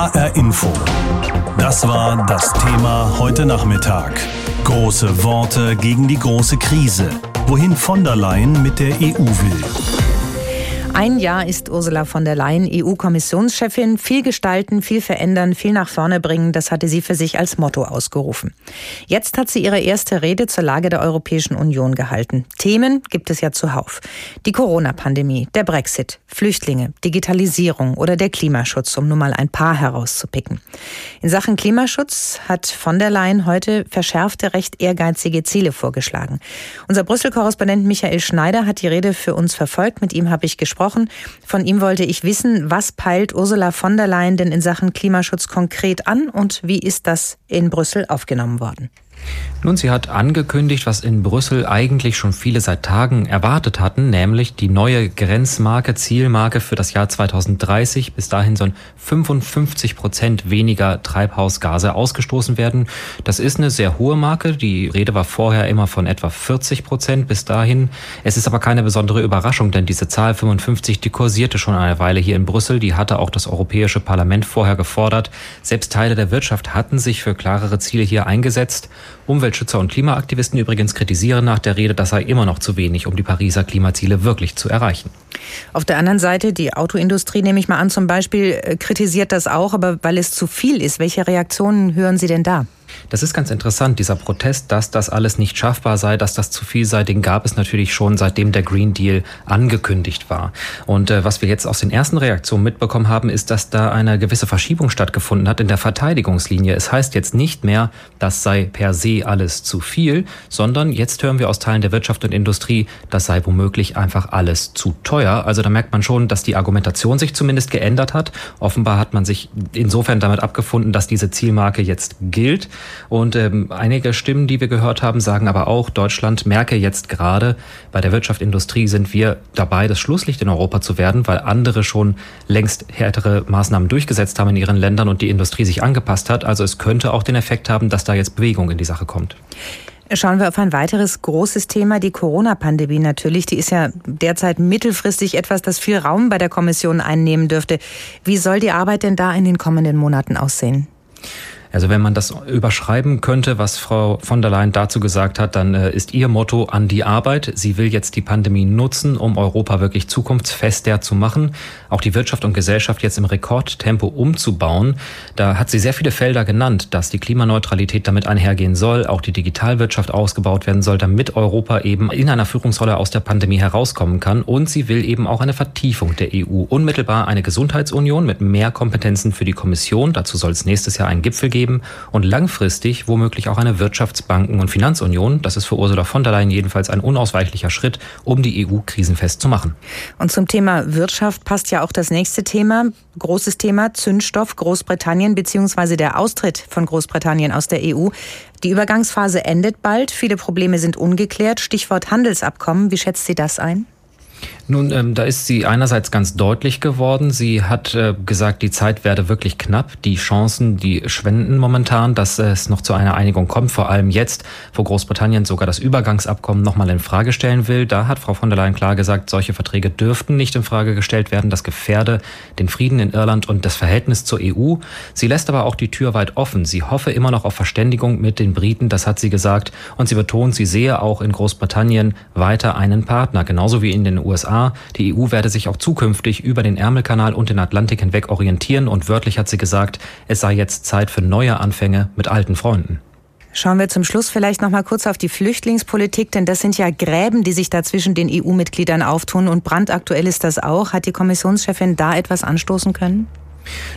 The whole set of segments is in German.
HR Info. Das war das Thema heute Nachmittag. Große Worte gegen die große Krise. Wohin von der Leyen mit der EU will. Ein Jahr ist Ursula von der Leyen EU-Kommissionschefin. Viel gestalten, viel verändern, viel nach vorne bringen, das hatte sie für sich als Motto ausgerufen. Jetzt hat sie ihre erste Rede zur Lage der Europäischen Union gehalten. Themen gibt es ja zuhauf. Die Corona-Pandemie, der Brexit, Flüchtlinge, Digitalisierung oder der Klimaschutz, um nur mal ein paar herauszupicken. In Sachen Klimaschutz hat von der Leyen heute verschärfte, recht ehrgeizige Ziele vorgeschlagen. Unser Brüssel-Korrespondent Michael Schneider hat die Rede für uns verfolgt. Mit ihm habe ich gesprochen gesprochen. Von ihm wollte ich wissen, was peilt Ursula von der Leyen denn in Sachen Klimaschutz konkret an und wie ist das in Brüssel aufgenommen worden? Nun, sie hat angekündigt, was in Brüssel eigentlich schon viele seit Tagen erwartet hatten, nämlich die neue Grenzmarke, Zielmarke für das Jahr 2030. Bis dahin sollen 55 Prozent weniger Treibhausgase ausgestoßen werden. Das ist eine sehr hohe Marke. Die Rede war vorher immer von etwa 40 Prozent bis dahin. Es ist aber keine besondere Überraschung, denn diese Zahl 55, die kursierte schon eine Weile hier in Brüssel. Die hatte auch das Europäische Parlament vorher gefordert. Selbst Teile der Wirtschaft hatten sich für klarere Ziele hier eingesetzt. Umweltschützer und Klimaaktivisten übrigens kritisieren nach der Rede, das sei immer noch zu wenig, um die Pariser Klimaziele wirklich zu erreichen. Auf der anderen Seite, die Autoindustrie, nehme ich mal an, zum Beispiel äh, kritisiert das auch, aber weil es zu viel ist. Welche Reaktionen hören Sie denn da? Das ist ganz interessant, dieser Protest, dass das alles nicht schaffbar sei, dass das zu viel sei, den gab es natürlich schon, seitdem der Green Deal angekündigt war. Und äh, was wir jetzt aus den ersten Reaktionen mitbekommen haben, ist, dass da eine gewisse Verschiebung stattgefunden hat in der Verteidigungslinie. Es heißt jetzt nicht mehr, das sei per se alles zu viel, sondern jetzt hören wir aus Teilen der Wirtschaft und Industrie, das sei womöglich einfach alles zu teuer. Also da merkt man schon, dass die Argumentation sich zumindest geändert hat. Offenbar hat man sich insofern damit abgefunden, dass diese Zielmarke jetzt gilt. Und ähm, einige Stimmen, die wir gehört haben, sagen aber auch, Deutschland merke jetzt gerade, bei der Wirtschaft, Industrie sind wir dabei, das Schlusslicht in Europa zu werden, weil andere schon längst härtere Maßnahmen durchgesetzt haben in ihren Ländern und die Industrie sich angepasst hat. Also es könnte auch den Effekt haben, dass da jetzt Bewegung in die Sache kommt. Schauen wir auf ein weiteres großes Thema, die Corona-Pandemie natürlich. Die ist ja derzeit mittelfristig etwas, das viel Raum bei der Kommission einnehmen dürfte. Wie soll die Arbeit denn da in den kommenden Monaten aussehen? Also wenn man das überschreiben könnte, was Frau von der Leyen dazu gesagt hat, dann äh, ist ihr Motto an die Arbeit. Sie will jetzt die Pandemie nutzen, um Europa wirklich zukunftsfester zu machen, auch die Wirtschaft und Gesellschaft jetzt im Rekordtempo umzubauen. Da hat sie sehr viele Felder genannt, dass die Klimaneutralität damit einhergehen soll, auch die Digitalwirtschaft ausgebaut werden soll, damit Europa eben in einer Führungsrolle aus der Pandemie herauskommen kann. Und sie will eben auch eine Vertiefung der EU. Unmittelbar eine Gesundheitsunion mit mehr Kompetenzen für die Kommission. Dazu soll es nächstes Jahr einen Gipfel geben geben und langfristig womöglich auch eine Wirtschaftsbanken- und Finanzunion. Das ist für Ursula von der Leyen jedenfalls ein unausweichlicher Schritt, um die EU krisenfest zu machen. Und zum Thema Wirtschaft passt ja auch das nächste Thema, großes Thema Zündstoff Großbritannien bzw. der Austritt von Großbritannien aus der EU. Die Übergangsphase endet bald, viele Probleme sind ungeklärt. Stichwort Handelsabkommen, wie schätzt sie das ein? Nun, ähm, da ist sie einerseits ganz deutlich geworden. Sie hat äh, gesagt, die Zeit werde wirklich knapp. Die Chancen, die schwenden momentan, dass es noch zu einer Einigung kommt. Vor allem jetzt, wo Großbritannien sogar das Übergangsabkommen nochmal in Frage stellen will. Da hat Frau von der Leyen klar gesagt, solche Verträge dürften nicht in Frage gestellt werden. Das gefährde den Frieden in Irland und das Verhältnis zur EU. Sie lässt aber auch die Tür weit offen. Sie hoffe immer noch auf Verständigung mit den Briten. Das hat sie gesagt. Und sie betont, sie sehe auch in Großbritannien weiter einen Partner, genauso wie in den USA. Die EU werde sich auch zukünftig über den Ärmelkanal und den Atlantik hinweg orientieren und wörtlich hat sie gesagt, es sei jetzt Zeit für neue Anfänge mit alten Freunden. Schauen wir zum Schluss vielleicht noch mal kurz auf die Flüchtlingspolitik, denn das sind ja Gräben, die sich da zwischen den EU-Mitgliedern auftun und brandaktuell ist das auch. Hat die Kommissionschefin da etwas anstoßen können?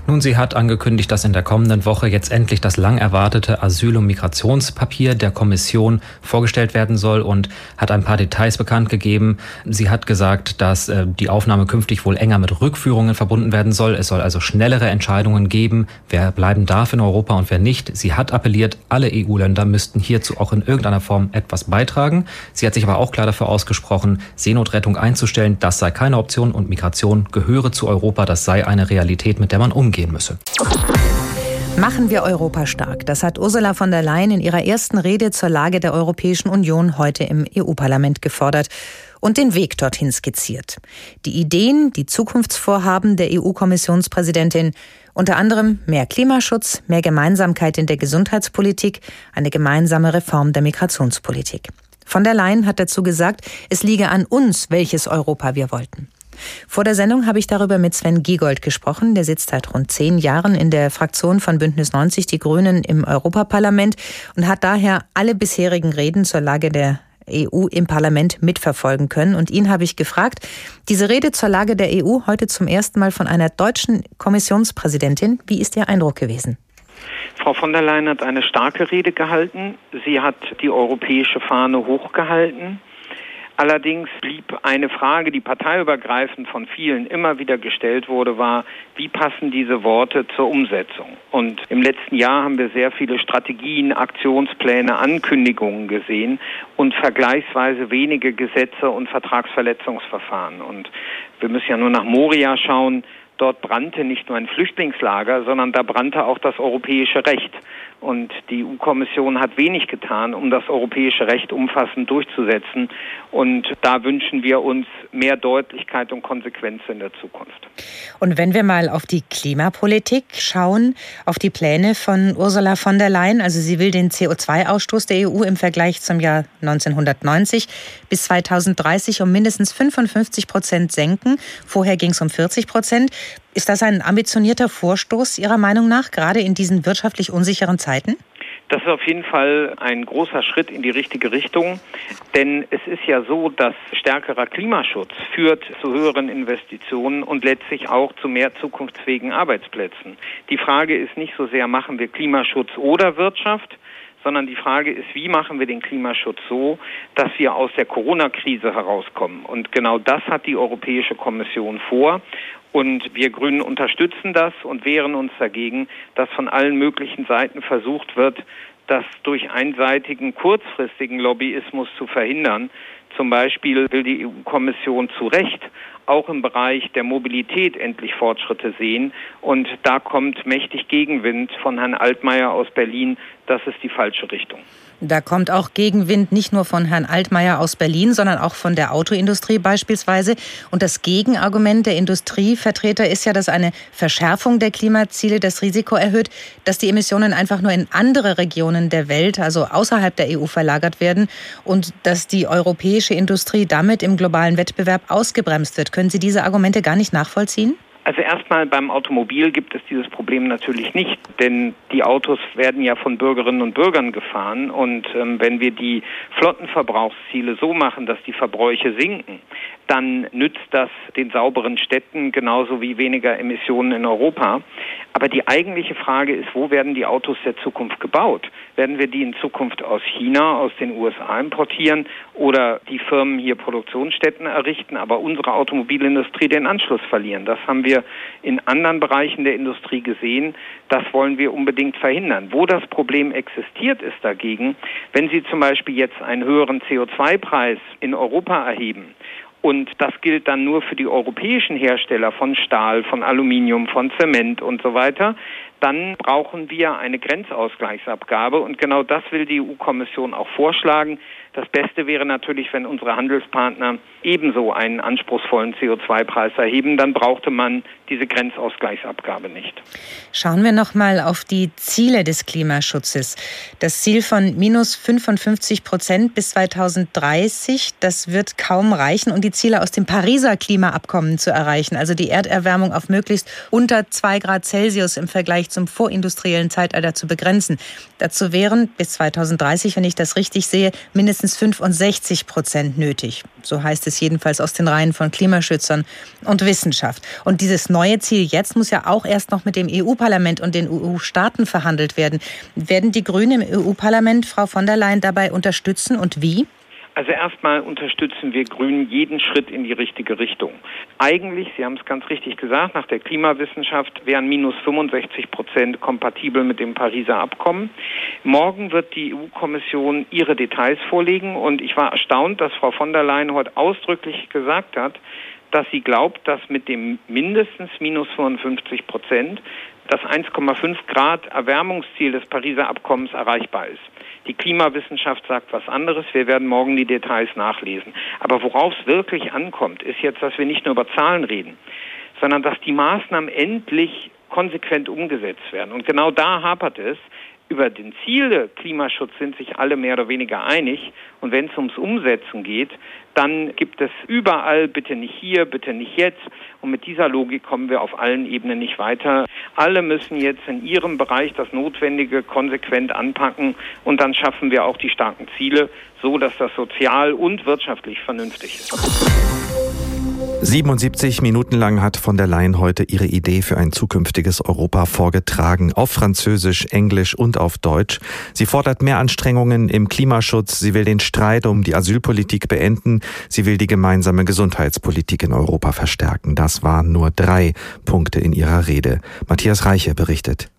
Nun, sie hat angekündigt, dass in der kommenden Woche jetzt endlich das lang erwartete Asyl- und Migrationspapier der Kommission vorgestellt werden soll und hat ein paar Details bekannt gegeben. Sie hat gesagt, dass äh, die Aufnahme künftig wohl enger mit Rückführungen verbunden werden soll. Es soll also schnellere Entscheidungen geben, wer bleiben darf in Europa und wer nicht. Sie hat appelliert, alle EU-Länder müssten hierzu auch in irgendeiner Form etwas beitragen. Sie hat sich aber auch klar dafür ausgesprochen, Seenotrettung einzustellen. Das sei keine Option und Migration gehöre zu Europa. Das sei eine Realität, mit der man umgehen müsse. Machen wir Europa stark. Das hat Ursula von der Leyen in ihrer ersten Rede zur Lage der Europäischen Union heute im EU-Parlament gefordert. und den Weg dorthin skizziert. Die Ideen, die Zukunftsvorhaben der EU-Kommissionspräsidentin, unter anderem mehr Klimaschutz, mehr Gemeinsamkeit in der Gesundheitspolitik, eine gemeinsame Reform der Migrationspolitik. Von der Leyen hat dazu gesagt, es liege an uns, welches Europa wir wollten. Vor der Sendung habe ich darüber mit Sven Giegold gesprochen. Der sitzt seit rund zehn Jahren in der Fraktion von Bündnis 90 Die Grünen im Europaparlament und hat daher alle bisherigen Reden zur Lage der EU im Parlament mitverfolgen können. Und ihn habe ich gefragt, diese Rede zur Lage der EU heute zum ersten Mal von einer deutschen Kommissionspräsidentin, wie ist Ihr Eindruck gewesen? Frau von der Leyen hat eine starke Rede gehalten. Sie hat die europäische Fahne hochgehalten. Allerdings blieb eine Frage, die parteiübergreifend von vielen immer wieder gestellt wurde, war, wie passen diese Worte zur Umsetzung? Und im letzten Jahr haben wir sehr viele Strategien, Aktionspläne, Ankündigungen gesehen und vergleichsweise wenige Gesetze und Vertragsverletzungsverfahren. Und wir müssen ja nur nach Moria schauen. Dort brannte nicht nur ein Flüchtlingslager, sondern da brannte auch das europäische Recht. Und die EU-Kommission hat wenig getan, um das europäische Recht umfassend durchzusetzen. Und da wünschen wir uns mehr Deutlichkeit und Konsequenz in der Zukunft. Und wenn wir mal auf die Klimapolitik schauen, auf die Pläne von Ursula von der Leyen, also sie will den CO2-Ausstoß der EU im Vergleich zum Jahr 1990 bis 2030 um mindestens 55 Prozent senken. Vorher ging es um 40 Prozent. Ist das ein ambitionierter Vorstoß Ihrer Meinung nach, gerade in diesen wirtschaftlich unsicheren Zeiten? Das ist auf jeden Fall ein großer Schritt in die richtige Richtung, denn es ist ja so, dass stärkerer Klimaschutz führt zu höheren Investitionen und letztlich auch zu mehr zukunftsfähigen Arbeitsplätzen. Die Frage ist nicht so sehr, machen wir Klimaschutz oder Wirtschaft, sondern die Frage ist, wie machen wir den Klimaschutz so, dass wir aus der Corona-Krise herauskommen. Und genau das hat die Europäische Kommission vor. Und wir Grünen unterstützen das und wehren uns dagegen, dass von allen möglichen Seiten versucht wird, das durch einseitigen kurzfristigen Lobbyismus zu verhindern. Zum Beispiel will die EU-Kommission zu Recht auch im Bereich der Mobilität endlich Fortschritte sehen. Und da kommt mächtig Gegenwind von Herrn Altmaier aus Berlin. Das ist die falsche Richtung. Da kommt auch Gegenwind nicht nur von Herrn Altmaier aus Berlin, sondern auch von der Autoindustrie beispielsweise. Und das Gegenargument der Industrievertreter ist ja, dass eine Verschärfung der Klimaziele das Risiko erhöht, dass die Emissionen einfach nur in andere Regionen der Welt, also außerhalb der EU, verlagert werden und dass die europäische Industrie damit im globalen Wettbewerb ausgebremst wird. Können Sie diese Argumente gar nicht nachvollziehen? Also erstmal beim Automobil gibt es dieses Problem natürlich nicht, denn die Autos werden ja von Bürgerinnen und Bürgern gefahren und ähm, wenn wir die Flottenverbrauchsziele so machen, dass die Verbräuche sinken, dann nützt das den sauberen Städten genauso wie weniger Emissionen in Europa. Aber die eigentliche Frage ist, wo werden die Autos der Zukunft gebaut? Werden wir die in Zukunft aus China, aus den USA importieren oder die Firmen hier Produktionsstätten errichten, aber unsere Automobilindustrie den Anschluss verlieren? Das haben wir in anderen Bereichen der Industrie gesehen. Das wollen wir unbedingt verhindern. Wo das Problem existiert, ist dagegen, wenn Sie zum Beispiel jetzt einen höheren CO2-Preis in Europa erheben und das gilt dann nur für die europäischen Hersteller von Stahl, von Aluminium, von Zement und so weiter. Dann brauchen wir eine Grenzausgleichsabgabe und genau das will die EU-Kommission auch vorschlagen. Das Beste wäre natürlich, wenn unsere Handelspartner ebenso einen anspruchsvollen CO2-Preis erheben, dann brauchte man diese Grenzausgleichsabgabe nicht. Schauen wir noch mal auf die Ziele des Klimaschutzes. Das Ziel von minus 55 Prozent bis 2030, das wird kaum reichen, um die Ziele aus dem Pariser Klimaabkommen zu erreichen, also die Erderwärmung auf möglichst unter zwei Grad Celsius im Vergleich zum vorindustriellen Zeitalter zu begrenzen. Dazu wären bis 2030, wenn ich das richtig sehe, mindestens 65 Prozent nötig. So heißt es jedenfalls aus den Reihen von Klimaschützern und Wissenschaft. Und dieses neue Ziel jetzt muss ja auch erst noch mit dem EU-Parlament und den EU-Staaten verhandelt werden. Werden die Grünen im EU-Parlament Frau von der Leyen dabei unterstützen und wie? Also erstmal unterstützen wir Grünen jeden Schritt in die richtige Richtung. Eigentlich, Sie haben es ganz richtig gesagt, nach der Klimawissenschaft wären minus 65 Prozent kompatibel mit dem Pariser Abkommen. Morgen wird die EU-Kommission ihre Details vorlegen und ich war erstaunt, dass Frau von der Leyen heute ausdrücklich gesagt hat, dass sie glaubt, dass mit dem mindestens minus 55 Prozent das 1,5 Grad Erwärmungsziel des Pariser Abkommens erreichbar ist. Die Klimawissenschaft sagt was anderes. Wir werden morgen die Details nachlesen. Aber worauf es wirklich ankommt, ist jetzt, dass wir nicht nur über Zahlen reden, sondern dass die Maßnahmen endlich konsequent umgesetzt werden. Und genau da hapert es über den Ziele Klimaschutz sind sich alle mehr oder weniger einig. Und wenn es ums Umsetzen geht, dann gibt es überall, bitte nicht hier, bitte nicht jetzt. Und mit dieser Logik kommen wir auf allen Ebenen nicht weiter. Alle müssen jetzt in ihrem Bereich das Notwendige konsequent anpacken. Und dann schaffen wir auch die starken Ziele, so dass das sozial und wirtschaftlich vernünftig ist. 77 Minuten lang hat von der Leyen heute ihre Idee für ein zukünftiges Europa vorgetragen, auf Französisch, Englisch und auf Deutsch. Sie fordert mehr Anstrengungen im Klimaschutz, sie will den Streit um die Asylpolitik beenden, sie will die gemeinsame Gesundheitspolitik in Europa verstärken. Das waren nur drei Punkte in ihrer Rede. Matthias Reiche berichtet.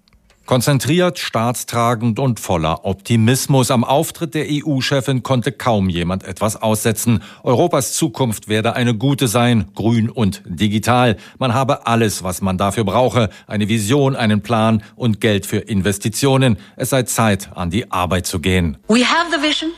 Konzentriert, staatstragend und voller Optimismus. Am Auftritt der EU-Chefin konnte kaum jemand etwas aussetzen. Europas Zukunft werde eine gute sein, grün und digital. Man habe alles, was man dafür brauche. Eine Vision, einen Plan und Geld für Investitionen. Es sei Zeit, an die Arbeit zu gehen. We have the vision.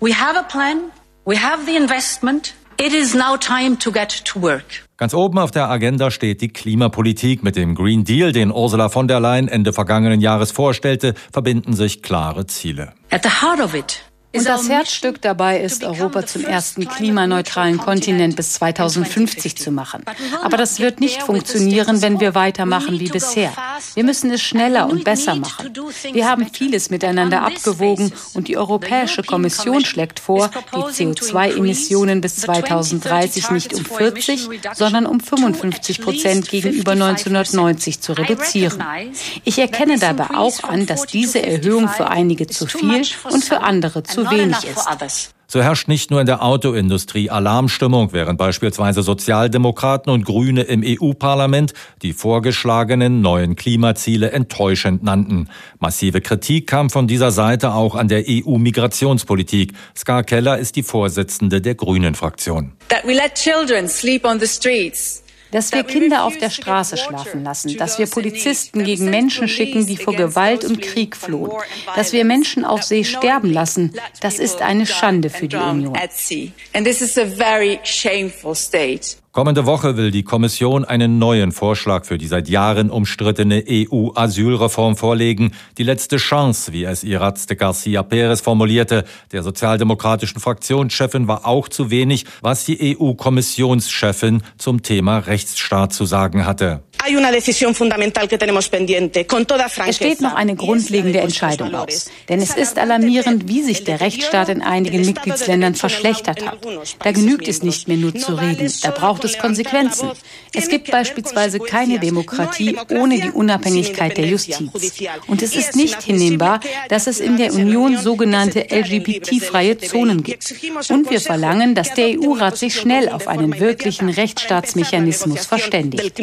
We have a plan. We have the investment. It is now time to get to work. Ganz oben auf der Agenda steht die Klimapolitik. Mit dem Green Deal, den Ursula von der Leyen Ende vergangenen Jahres vorstellte, verbinden sich klare Ziele. At the heart of it und das Herzstück dabei ist, Europa zum ersten klimaneutralen Kontinent bis 2050 zu machen. Aber das wird nicht funktionieren, wenn wir weitermachen wie bisher. Wir müssen es schneller und besser machen. Wir haben vieles miteinander abgewogen und die Europäische Kommission schlägt vor, die CO2-Emissionen bis 2030 nicht um 40, sondern um 55 Prozent gegenüber 1990 zu reduzieren. Ich erkenne dabei auch an, dass diese Erhöhung für einige zu viel und für andere zu wenig ist. So herrscht nicht nur in der Autoindustrie Alarmstimmung, während beispielsweise Sozialdemokraten und Grüne im EU-Parlament die vorgeschlagenen neuen Klimaziele enttäuschend nannten. Massive Kritik kam von dieser Seite auch an der EU-Migrationspolitik. Ska Keller ist die Vorsitzende der Grünen-Fraktion. That we let children sleep on the streets dass wir Kinder auf der Straße schlafen lassen, dass wir Polizisten gegen Menschen schicken, die vor Gewalt und Krieg flohen, dass wir Menschen auf See sterben lassen, das ist eine Schande für die Union. Kommende Woche will die Kommission einen neuen Vorschlag für die seit Jahren umstrittene EU-Asylreform vorlegen. Die letzte Chance, wie es Iraz de Garcia Perez formulierte, der sozialdemokratischen Fraktionschefin, war auch zu wenig, was die EU-Kommissionschefin zum Thema Rechtsstaat zu sagen hatte. Es steht noch eine grundlegende Entscheidung aus. Denn es ist alarmierend, wie sich der Rechtsstaat in einigen Mitgliedsländern verschlechtert hat. Da genügt es nicht mehr nur zu reden. Da braucht es Konsequenzen. Es gibt beispielsweise keine Demokratie ohne die Unabhängigkeit der Justiz. Und es ist nicht hinnehmbar, dass es in der Union sogenannte LGBT-freie Zonen gibt. Und wir verlangen, dass der EU-Rat sich schnell auf einen wirklichen Rechtsstaatsmechanismus verständigt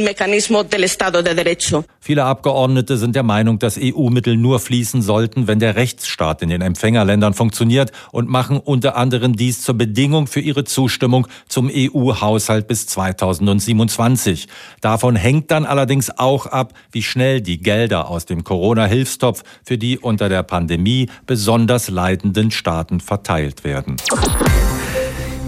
Viele Abgeordnete sind der Meinung, dass EU-Mittel nur fließen sollten, wenn der Rechtsstaat in den Empfängerländern funktioniert und machen unter anderem dies zur Bedingung für ihre Zustimmung zum EU-Haushalt bis 2027. Davon hängt dann allerdings auch ab, wie schnell die Gelder aus dem Corona-Hilfstopf für die unter der Pandemie besonders leidenden Staaten verteilt werden.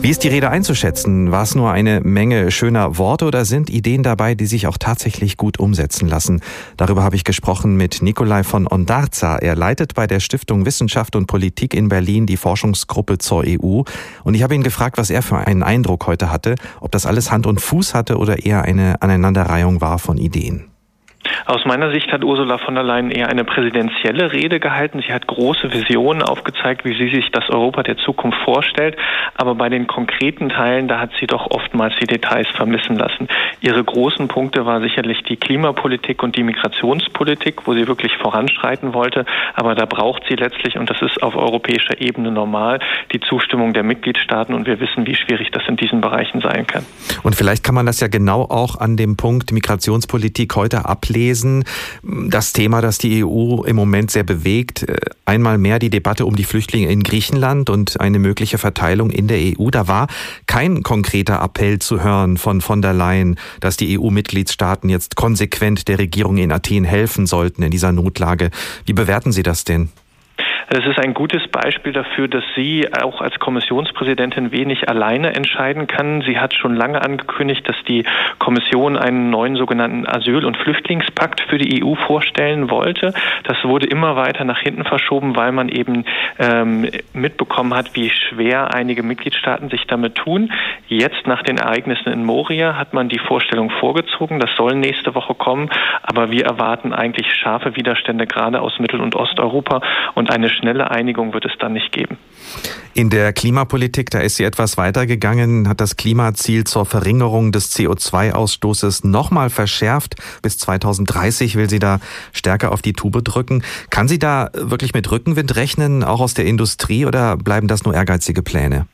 Wie ist die Rede einzuschätzen? War es nur eine Menge schöner Worte oder sind Ideen dabei, die sich auch tatsächlich gut umsetzen lassen? Darüber habe ich gesprochen mit Nikolai von Ondarza. Er leitet bei der Stiftung Wissenschaft und Politik in Berlin die Forschungsgruppe zur EU. Und ich habe ihn gefragt, was er für einen Eindruck heute hatte, ob das alles Hand und Fuß hatte oder eher eine Aneinanderreihung war von Ideen. Aus meiner Sicht hat Ursula von der Leyen eher eine präsidentielle Rede gehalten. Sie hat große Visionen aufgezeigt, wie sie sich das Europa der Zukunft vorstellt. Aber bei den konkreten Teilen, da hat sie doch oftmals die Details vermissen lassen. Ihre großen Punkte war sicherlich die Klimapolitik und die Migrationspolitik, wo sie wirklich voranschreiten wollte. Aber da braucht sie letztlich, und das ist auf europäischer Ebene normal, die Zustimmung der Mitgliedstaaten. Und wir wissen, wie schwierig das in diesen Bereichen sein kann. Und vielleicht kann man das ja genau auch an dem Punkt Migrationspolitik heute ablesen gelesen. Das Thema, das die EU im Moment sehr bewegt, äh, einmal mehr die Debatte um die Flüchtlinge in Griechenland und eine mögliche Verteilung in der EU. Da war kein konkreter Appell zu hören von von der Leyen, dass die EU-Mitgliedstaaten jetzt konsequent der Regierung in Athen helfen sollten in dieser Notlage. Wie bewerten Sie das denn? Es ist ein gutes Beispiel dafür, dass sie auch als Kommissionspräsidentin wenig alleine entscheiden kann. Sie hat schon lange angekündigt, dass die Kommission einen neuen sogenannten Asyl- und Flüchtlingspakt für die EU vorstellen wollte. Das wurde immer weiter nach hinten verschoben, weil man eben ähm, mitbekommen hat, wie schwer einige Mitgliedstaaten sich damit tun. Jetzt nach den Ereignissen in Moria hat man die Vorstellung vorgezogen. Das soll nächste Woche kommen. Aber wir erwarten eigentlich scharfe Widerstände gerade aus Mittel- und Osteuropa und eine schnelle Einigung wird es dann nicht geben. In der Klimapolitik, da ist sie etwas weitergegangen, hat das Klimaziel zur Verringerung des CO2-Ausstoßes nochmal verschärft. Bis 2030 will sie da stärker auf die Tube drücken. Kann sie da wirklich mit Rückenwind rechnen, auch aus der Industrie, oder bleiben das nur ehrgeizige Pläne?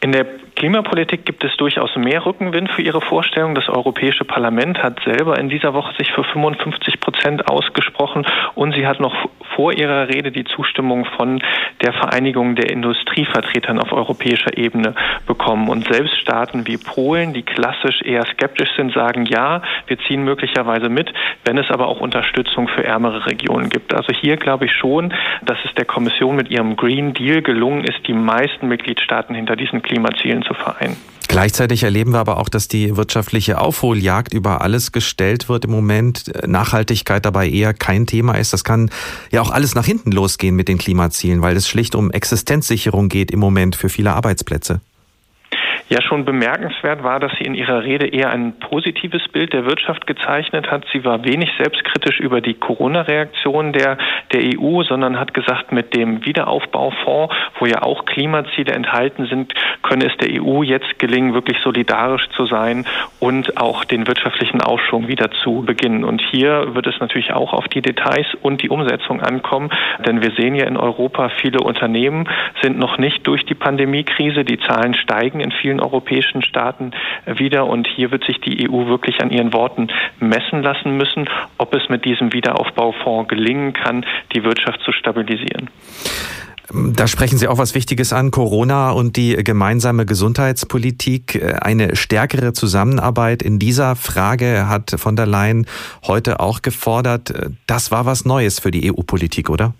In der Klimapolitik gibt es durchaus mehr Rückenwind für ihre Vorstellung. Das Europäische Parlament hat selber in dieser Woche sich für 55 Prozent ausgesprochen und sie hat noch vor ihrer Rede die Zustimmung von der Vereinigung der Industrievertretern auf europäischer Ebene bekommen. Und selbst Staaten wie Polen, die klassisch eher skeptisch sind, sagen ja, wir ziehen möglicherweise mit, wenn es aber auch Unterstützung für ärmere Regionen gibt. Also hier glaube ich schon, dass es der Kommission mit ihrem Green Deal gelungen ist, die meisten Mitgliedstaaten hinter diesen Klimazielen zu vereinen. Gleichzeitig erleben wir aber auch, dass die wirtschaftliche Aufholjagd über alles gestellt wird im Moment. Nachhaltigkeit dabei eher kein Thema ist. Das kann ja auch alles nach hinten losgehen mit den Klimazielen, weil es schlicht um Existenzsicherung geht im Moment für viele Arbeitsplätze. Ja, schon bemerkenswert war, dass sie in ihrer Rede eher ein positives Bild der Wirtschaft gezeichnet hat. Sie war wenig selbstkritisch über die Corona-Reaktion der, der EU, sondern hat gesagt, mit dem Wiederaufbaufonds, wo ja auch Klimaziele enthalten sind, könne es der EU jetzt gelingen, wirklich solidarisch zu sein und auch den wirtschaftlichen Aufschwung wieder zu beginnen. Und hier wird es natürlich auch auf die Details und die Umsetzung ankommen, denn wir sehen ja in Europa, viele Unternehmen sind noch nicht durch die Pandemiekrise. Die Zahlen steigen in vielen vielen europäischen Staaten wieder. Und hier wird sich die EU wirklich an ihren Worten messen lassen müssen, ob es mit diesem Wiederaufbaufonds gelingen kann, die Wirtschaft zu stabilisieren. Da sprechen Sie auch was Wichtiges an, Corona und die gemeinsame Gesundheitspolitik. Eine stärkere Zusammenarbeit in dieser Frage hat von der Leyen heute auch gefordert. Das war was Neues für die EU-Politik, oder?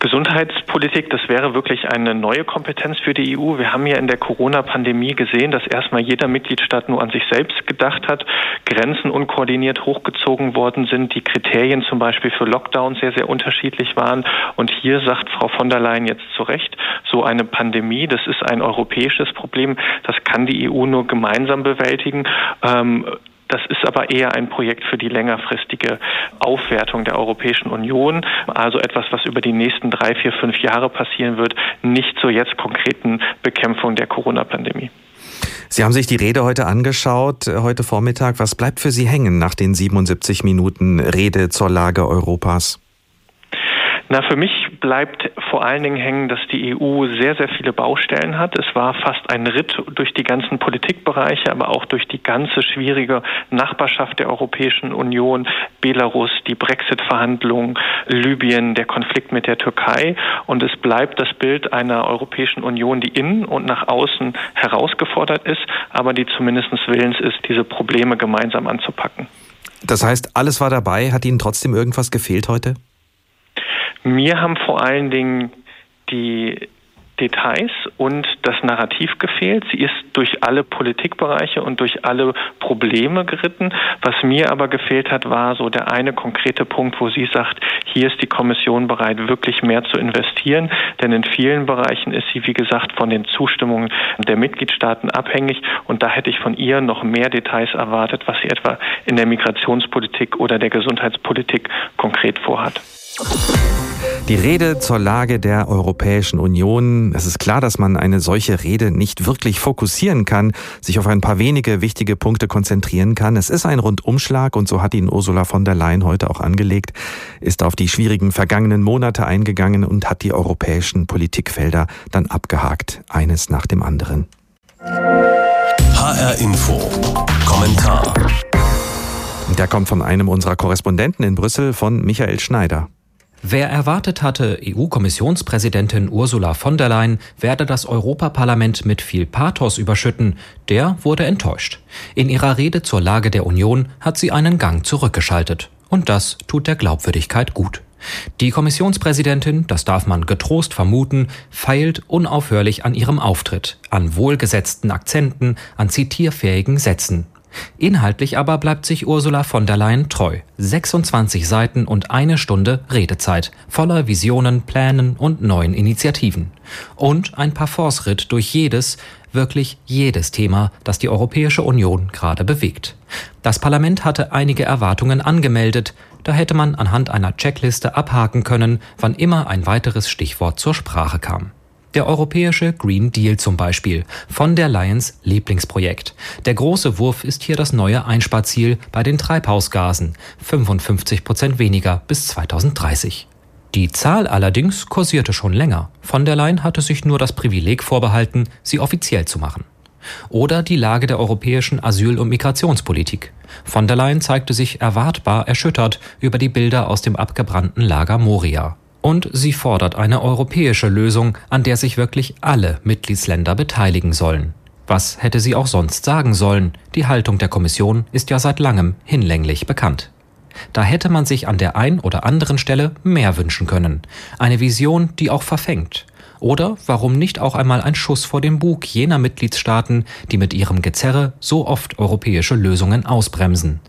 Gesundheitspolitik, das wäre wirklich eine neue Kompetenz für die EU. Wir haben ja in der Corona-Pandemie gesehen, dass erstmal jeder Mitgliedstaat nur an sich selbst gedacht hat, Grenzen unkoordiniert hochgezogen worden sind, die Kriterien zum Beispiel für Lockdown sehr, sehr unterschiedlich waren. Und hier sagt Frau von der Leyen jetzt zu Recht, so eine Pandemie, das ist ein europäisches Problem, das kann die EU nur gemeinsam bewältigen. Ähm, das ist aber eher ein Projekt für die längerfristige Aufwertung der Europäischen Union, also etwas, was über die nächsten drei, vier, fünf Jahre passieren wird, nicht zur jetzt konkreten Bekämpfung der Corona-Pandemie. Sie haben sich die Rede heute angeschaut, äh, heute Vormittag. Was bleibt für Sie hängen nach den 77 Minuten Rede zur Lage Europas? Na, für mich bleibt vor allen Dingen hängen, dass die EU sehr, sehr viele Baustellen hat. Es war fast ein Ritt durch die ganzen Politikbereiche, aber auch durch die ganze schwierige Nachbarschaft der Europäischen Union, Belarus, die Brexit-Verhandlungen, Libyen, der Konflikt mit der Türkei. Und es bleibt das Bild einer Europäischen Union, die innen und nach außen herausgefordert ist, aber die zumindest willens ist, diese Probleme gemeinsam anzupacken. Das heißt, alles war dabei. Hat Ihnen trotzdem irgendwas gefehlt heute? Mir haben vor allen Dingen die Details und das Narrativ gefehlt. Sie ist durch alle Politikbereiche und durch alle Probleme geritten. Was mir aber gefehlt hat, war so der eine konkrete Punkt, wo sie sagt, hier ist die Kommission bereit, wirklich mehr zu investieren. Denn in vielen Bereichen ist sie, wie gesagt, von den Zustimmungen der Mitgliedstaaten abhängig. Und da hätte ich von ihr noch mehr Details erwartet, was sie etwa in der Migrationspolitik oder der Gesundheitspolitik konkret vorhat. Die Rede zur Lage der Europäischen Union. Es ist klar, dass man eine solche Rede nicht wirklich fokussieren kann, sich auf ein paar wenige wichtige Punkte konzentrieren kann. Es ist ein Rundumschlag und so hat ihn Ursula von der Leyen heute auch angelegt, ist auf die schwierigen vergangenen Monate eingegangen und hat die europäischen Politikfelder dann abgehakt, eines nach dem anderen. HR Info. Kommentar. Der kommt von einem unserer Korrespondenten in Brüssel, von Michael Schneider. Wer erwartet hatte, EU-Kommissionspräsidentin Ursula von der Leyen werde das Europaparlament mit viel Pathos überschütten, der wurde enttäuscht. In ihrer Rede zur Lage der Union hat sie einen Gang zurückgeschaltet. Und das tut der Glaubwürdigkeit gut. Die Kommissionspräsidentin, das darf man getrost vermuten, feilt unaufhörlich an ihrem Auftritt, an wohlgesetzten Akzenten, an zitierfähigen Sätzen. Inhaltlich aber bleibt sich Ursula von der Leyen treu. 26 Seiten und eine Stunde Redezeit, voller Visionen, Plänen und neuen Initiativen. Und ein Parforce-Ritt durch jedes, wirklich jedes Thema, das die Europäische Union gerade bewegt. Das Parlament hatte einige Erwartungen angemeldet, da hätte man anhand einer Checkliste abhaken können, wann immer ein weiteres Stichwort zur Sprache kam. Der europäische Green Deal zum Beispiel, von der Lions Lieblingsprojekt. Der große Wurf ist hier das neue Einsparziel bei den Treibhausgasen, 55 Prozent weniger bis 2030. Die Zahl allerdings kursierte schon länger. Von der Leyen hatte sich nur das Privileg vorbehalten, sie offiziell zu machen. Oder die Lage der europäischen Asyl- und Migrationspolitik. Von der Leyen zeigte sich erwartbar erschüttert über die Bilder aus dem abgebrannten Lager Moria. Und sie fordert eine europäische Lösung, an der sich wirklich alle Mitgliedsländer beteiligen sollen. Was hätte sie auch sonst sagen sollen? Die Haltung der Kommission ist ja seit langem hinlänglich bekannt. Da hätte man sich an der ein oder anderen Stelle mehr wünschen können. Eine Vision, die auch verfängt. Oder warum nicht auch einmal ein Schuss vor dem Bug jener Mitgliedstaaten, die mit ihrem Gezerre so oft europäische Lösungen ausbremsen.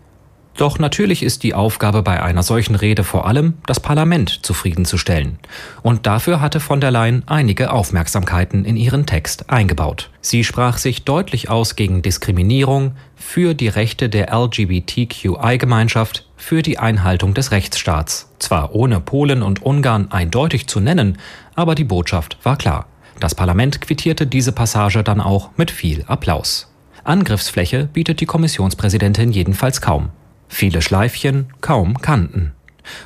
Doch natürlich ist die Aufgabe bei einer solchen Rede vor allem, das Parlament zufriedenzustellen. Und dafür hatte von der Leyen einige Aufmerksamkeiten in ihren Text eingebaut. Sie sprach sich deutlich aus gegen Diskriminierung, für die Rechte der LGBTQI-Gemeinschaft, für die Einhaltung des Rechtsstaats. Zwar ohne Polen und Ungarn eindeutig zu nennen, aber die Botschaft war klar. Das Parlament quittierte diese Passage dann auch mit viel Applaus. Angriffsfläche bietet die Kommissionspräsidentin jedenfalls kaum. Viele Schleifchen, kaum Kanten.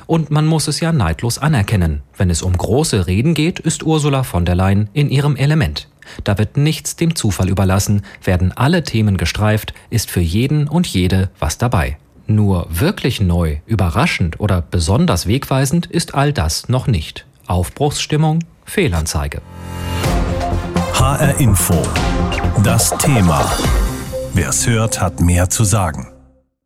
Und man muss es ja neidlos anerkennen. Wenn es um große Reden geht, ist Ursula von der Leyen in ihrem Element. Da wird nichts dem Zufall überlassen, werden alle Themen gestreift, ist für jeden und jede was dabei. Nur wirklich neu, überraschend oder besonders wegweisend ist all das noch nicht. Aufbruchsstimmung, Fehlanzeige. HR Info. Das Thema. Wer es hört, hat mehr zu sagen.